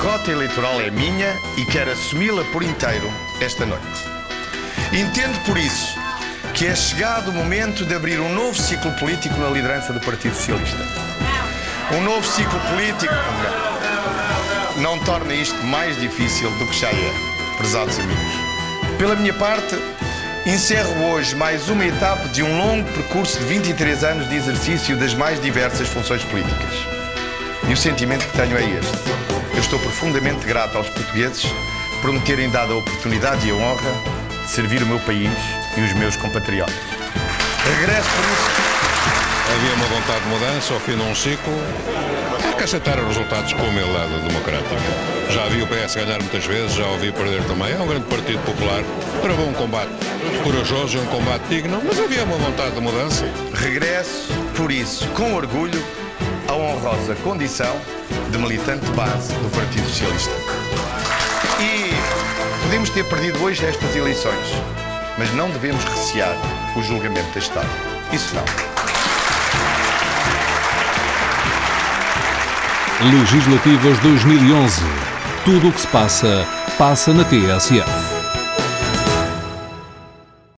derrota eleitoral é minha e quero assumi-la por inteiro esta noite. Entendo por isso que é chegado o momento de abrir um novo ciclo político na liderança do Partido Socialista. Um novo ciclo político não torna isto mais difícil do que já é, prezados amigos. Pela minha parte, encerro hoje mais uma etapa de um longo percurso de 23 anos de exercício das mais diversas funções políticas. E o sentimento que tenho é este. Estou profundamente grato aos portugueses por me terem dado a oportunidade e a honra de servir o meu país e os meus compatriotas. Regresso por isso. Havia uma vontade de mudança ao fim de um ciclo. Há que aceitar os resultados com humildade democrática. Já vi o PS ganhar muitas vezes, já ouvi perder também. É um grande partido popular. Travou um combate corajoso e um combate digno, mas havia uma vontade de mudança. Regresso, por isso, com orgulho, à honrosa condição de militante base do Partido Socialista. E podemos ter perdido hoje estas eleições, mas não devemos recear o julgamento da História. Isso não. Legislativas 2011. Tudo o que se passa, passa na TSF.